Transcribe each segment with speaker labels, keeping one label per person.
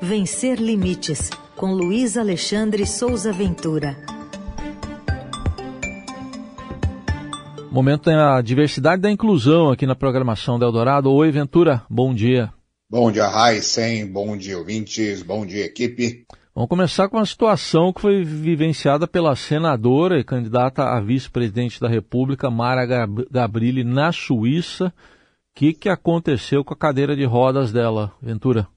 Speaker 1: Vencer Limites, com Luiz Alexandre Souza Ventura.
Speaker 2: Momento da diversidade da inclusão aqui na programação da Eldorado. Oi, Ventura, bom dia.
Speaker 3: Bom dia, Raíssen, bom dia, ouvintes, bom dia, equipe.
Speaker 2: Vamos começar com uma situação que foi vivenciada pela senadora e candidata a vice-presidente da República, Mara Gabrilli, na Suíça. O que, que aconteceu com a cadeira de rodas dela, Ventura?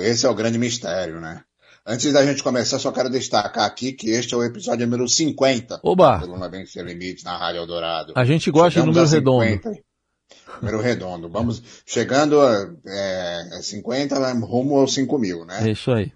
Speaker 3: Esse é o grande mistério, né? Antes da gente começar, só quero destacar aqui que este é o episódio número 50
Speaker 2: Oba!
Speaker 3: do Luna Sem Limites na Rádio Eldorado.
Speaker 2: A gente gosta
Speaker 3: Chegamos
Speaker 2: de número redondo.
Speaker 3: 50, Número redondo. Vamos chegando a é, 50, vai rumo aos 5 mil, né?
Speaker 2: É isso aí.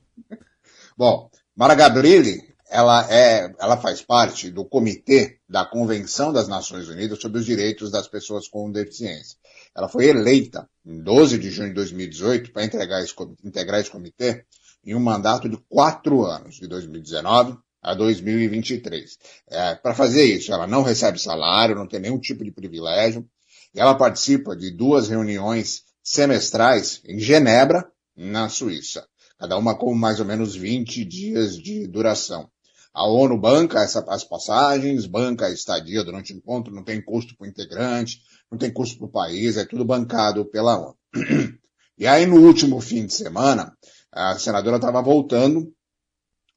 Speaker 3: Bom, Mara Gabrilli, ela, é, ela faz parte do Comitê da Convenção das Nações Unidas sobre os Direitos das Pessoas com Deficiência. Ela foi eleita em 12 de junho de 2018 para integrar esse, integrar esse comitê em um mandato de quatro anos, de 2019 a 2023. É, para fazer isso, ela não recebe salário, não tem nenhum tipo de privilégio, e ela participa de duas reuniões semestrais em Genebra, na Suíça, cada uma com mais ou menos 20 dias de duração. A ONU banca essa, as passagens, banca a estadia durante o encontro, não tem custo para o integrante, não tem custo para o país, é tudo bancado pela ONU. E aí, no último fim de semana, a senadora estava voltando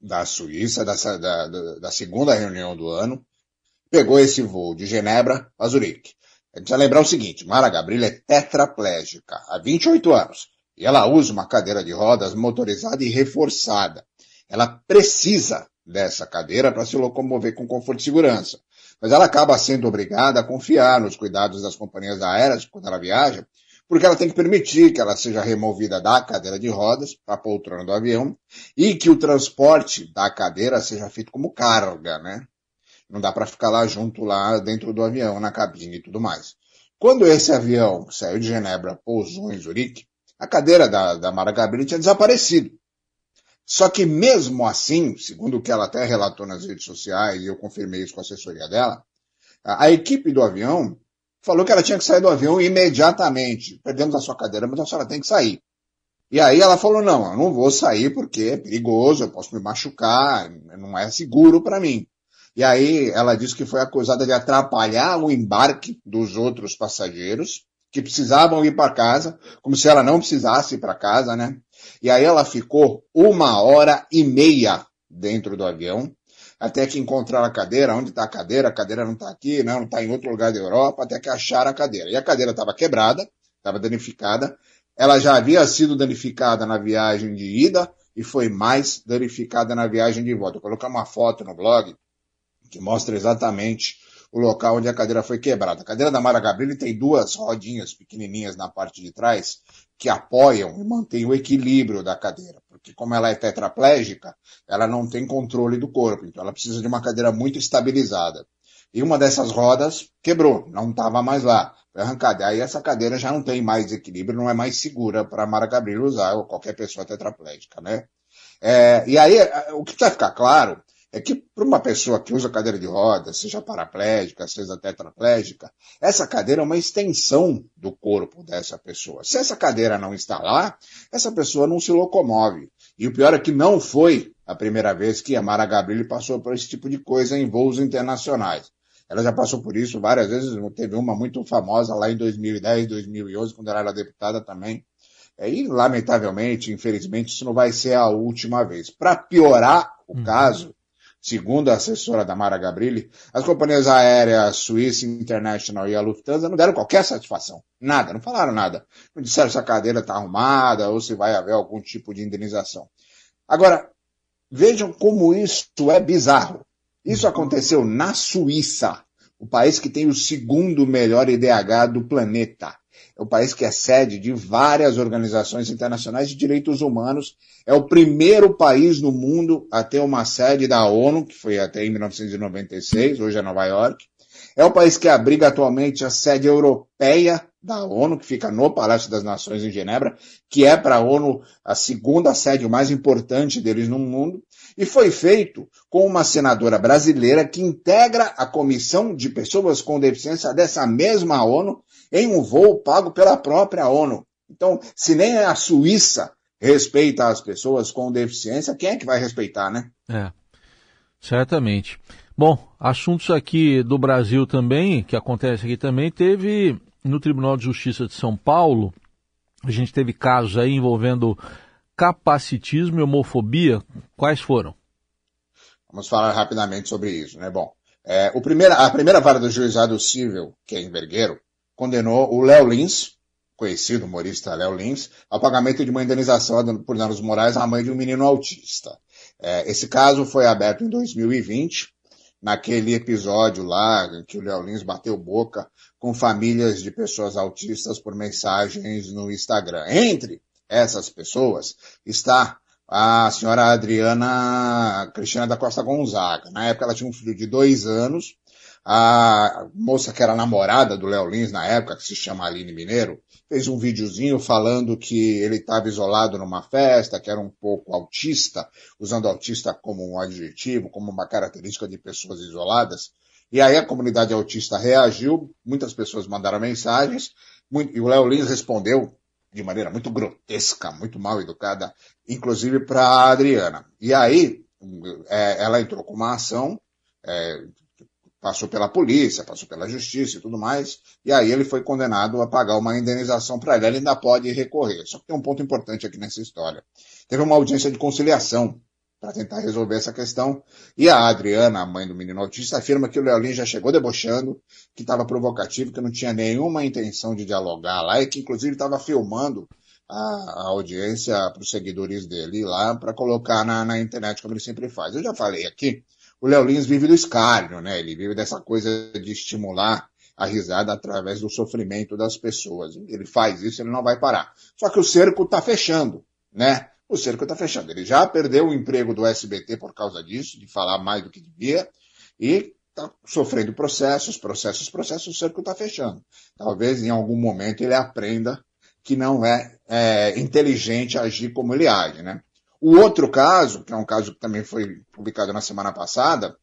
Speaker 3: da Suíça, da, da, da, segunda reunião do ano, pegou esse voo de Genebra a Zurique. A gente lembrar o seguinte, Mara Gabriela é tetraplégica há 28 anos e ela usa uma cadeira de rodas motorizada e reforçada. Ela precisa dessa cadeira para se locomover com conforto e segurança. Mas ela acaba sendo obrigada a confiar nos cuidados das companhias aéreas quando ela viaja, porque ela tem que permitir que ela seja removida da cadeira de rodas para a poltrona do avião e que o transporte da cadeira seja feito como carga, né? Não dá para ficar lá junto, lá dentro do avião, na cabine e tudo mais. Quando esse avião saiu de Genebra, pousou em Zurique, a cadeira da, da Mara Gabriel tinha desaparecido. Só que mesmo assim, segundo o que ela até relatou nas redes sociais, e eu confirmei isso com a assessoria dela, a, a equipe do avião falou que ela tinha que sair do avião imediatamente. Perdemos a sua cadeira, mas a senhora tem que sair. E aí ela falou, não, eu não vou sair porque é perigoso, eu posso me machucar, não é seguro para mim. E aí ela disse que foi acusada de atrapalhar o embarque dos outros passageiros, que precisavam ir para casa, como se ela não precisasse ir para casa, né? E aí ela ficou uma hora e meia dentro do avião, até que encontraram a cadeira, onde está a cadeira, a cadeira não está aqui, não está em outro lugar da Europa, até que acharam a cadeira. E a cadeira estava quebrada, estava danificada, ela já havia sido danificada na viagem de ida e foi mais danificada na viagem de volta. Eu coloquei uma foto no blog que mostra exatamente o local onde a cadeira foi quebrada. A cadeira da Mara Gabrilli tem duas rodinhas pequenininhas na parte de trás que apoiam e mantêm o equilíbrio da cadeira, porque como ela é tetraplégica, ela não tem controle do corpo, então ela precisa de uma cadeira muito estabilizada. E uma dessas rodas quebrou, não estava mais lá, foi arrancada. Aí essa cadeira já não tem mais equilíbrio, não é mais segura para a Mara Gabrilli usar, ou qualquer pessoa tetraplégica, né? É, e aí, o que precisa ficar claro é que para uma pessoa que usa cadeira de rodas, seja paraplégica, seja tetraplégica, essa cadeira é uma extensão do corpo dessa pessoa. Se essa cadeira não está lá, essa pessoa não se locomove. E o pior é que não foi a primeira vez que a Mara Gabrilli passou por esse tipo de coisa em voos internacionais. Ela já passou por isso várias vezes, teve uma muito famosa lá em 2010, 2011, quando ela era deputada também. E, lamentavelmente, infelizmente, isso não vai ser a última vez. Para piorar o uhum. caso, Segundo a assessora da Mara Gabrilli, as companhias aéreas Suíça International e a Lufthansa não deram qualquer satisfação. Nada, não falaram nada. Não disseram se a cadeira está arrumada ou se vai haver algum tipo de indenização. Agora, vejam como isso é bizarro. Isso aconteceu na Suíça, o país que tem o segundo melhor IDH do planeta é o país que é sede de várias organizações internacionais de direitos humanos. É o primeiro país no mundo a ter uma sede da ONU, que foi até em 1996, hoje é Nova York. É o país que abriga atualmente a sede europeia da ONU, que fica no Palácio das Nações em Genebra, que é para a ONU a segunda sede mais importante deles no mundo, e foi feito com uma senadora brasileira que integra a Comissão de Pessoas com Deficiência dessa mesma ONU em um voo pago pela própria ONU. Então, se nem a Suíça respeita as pessoas com deficiência, quem é que vai respeitar, né?
Speaker 2: É, certamente. Bom, assuntos aqui do Brasil também, que acontece aqui também, teve no Tribunal de Justiça de São Paulo, a gente teve casos aí envolvendo capacitismo e homofobia. Quais foram?
Speaker 3: Vamos falar rapidamente sobre isso, né? Bom, é, primeira, a primeira vara do juizado civil, que é em Vergueiro, condenou o Léo Lins, conhecido humorista Léo Lins, ao pagamento de uma indenização por danos morais à mãe de um menino autista. É, esse caso foi aberto em 2020, naquele episódio lá em que o Léo Lins bateu boca com famílias de pessoas autistas por mensagens no Instagram. Entre essas pessoas está a senhora Adriana Cristina da Costa Gonzaga. Na época ela tinha um filho de dois anos. A moça que era namorada do Léo Lins na época, que se chama Aline Mineiro, fez um videozinho falando que ele estava isolado numa festa, que era um pouco autista, usando autista como um adjetivo, como uma característica de pessoas isoladas. E aí a comunidade autista reagiu, muitas pessoas mandaram mensagens, e o Léo Lins respondeu de maneira muito grotesca, muito mal educada, inclusive para a Adriana. E aí, é, ela entrou com uma ação, é, passou pela polícia, passou pela justiça e tudo mais, e aí ele foi condenado a pagar uma indenização para ela. Ele ainda pode recorrer. Só que tem um ponto importante aqui nessa história. Teve uma audiência de conciliação para tentar resolver essa questão. E a Adriana, a mãe do menino autista, afirma que o Leolin já chegou debochando, que estava provocativo, que não tinha nenhuma intenção de dialogar lá e que inclusive estava filmando a, a audiência para os seguidores dele lá para colocar na, na, internet como ele sempre faz. Eu já falei aqui, o Léo Lins vive do escárnio, né? Ele vive dessa coisa de estimular a risada através do sofrimento das pessoas. Ele faz isso, ele não vai parar. Só que o cerco está fechando, né? o cerco está fechando. Ele já perdeu o emprego do SBT por causa disso, de falar mais do que devia, e está sofrendo processos, processos, processos, o cerco está fechando. Talvez em algum momento ele aprenda que não é, é, inteligente agir como ele age, né? O outro caso, que é um caso que também foi publicado na semana passada,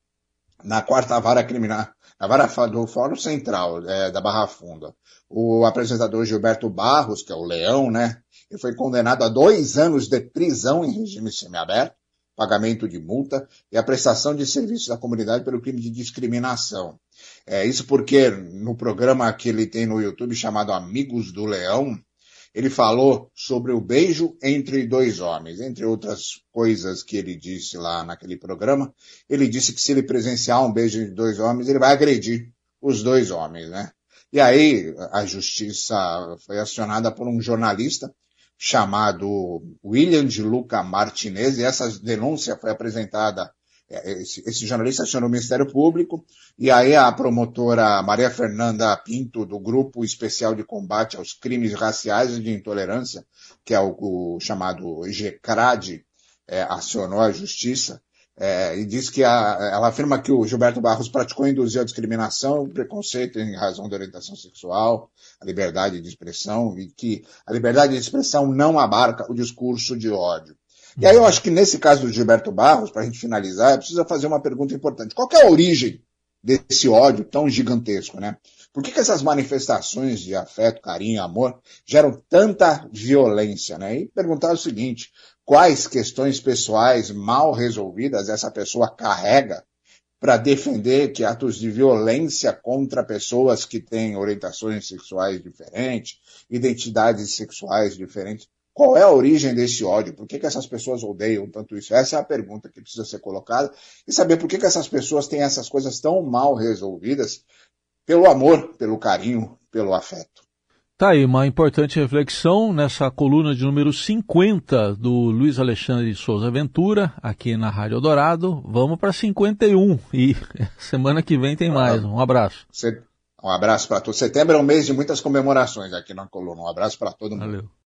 Speaker 3: na quarta vara criminal, na vara do Fórum Central é, da Barra Funda, o apresentador Gilberto Barros, que é o Leão, né? Ele foi condenado a dois anos de prisão em regime semiaberto, pagamento de multa e a prestação de serviços à comunidade pelo crime de discriminação. É, isso porque no programa que ele tem no YouTube chamado Amigos do Leão, ele falou sobre o beijo entre dois homens, entre outras coisas que ele disse lá naquele programa. Ele disse que se ele presenciar um beijo entre dois homens, ele vai agredir os dois homens, né? E aí a justiça foi acionada por um jornalista chamado William de Luca Martinez, e essa denúncia foi apresentada, esse, esse jornalista acionou o Ministério Público, e aí a promotora Maria Fernanda Pinto, do Grupo Especial de Combate aos Crimes Raciais e de Intolerância, que é o, o chamado GCRAD, é, acionou a justiça, é, e diz que a, ela afirma que o Gilberto Barros praticou induziu a discriminação, preconceito em razão da orientação sexual, a liberdade de expressão, e que a liberdade de expressão não abarca o discurso de ódio. E aí eu acho que nesse caso do Gilberto Barros, para a gente finalizar, precisa fazer uma pergunta importante. Qual é a origem desse ódio tão gigantesco, né? Por que, que essas manifestações de afeto, carinho, amor geram tanta violência, né? E perguntar o seguinte, quais questões pessoais mal resolvidas essa pessoa carrega para defender que atos de violência contra pessoas que têm orientações sexuais diferentes, identidades sexuais diferentes, qual é a origem desse ódio? Por que, que essas pessoas odeiam tanto isso? Essa é a pergunta que precisa ser colocada. E saber por que, que essas pessoas têm essas coisas tão mal resolvidas pelo amor, pelo carinho, pelo afeto.
Speaker 2: Tá aí uma importante reflexão nessa coluna de número 50 do Luiz Alexandre de Souza Ventura, aqui na Rádio Dourado. Vamos para 51 e semana que vem tem mais. Um abraço.
Speaker 3: Um abraço para todos. Setembro é um mês de muitas comemorações aqui na coluna. Um abraço para todo mundo. Valeu.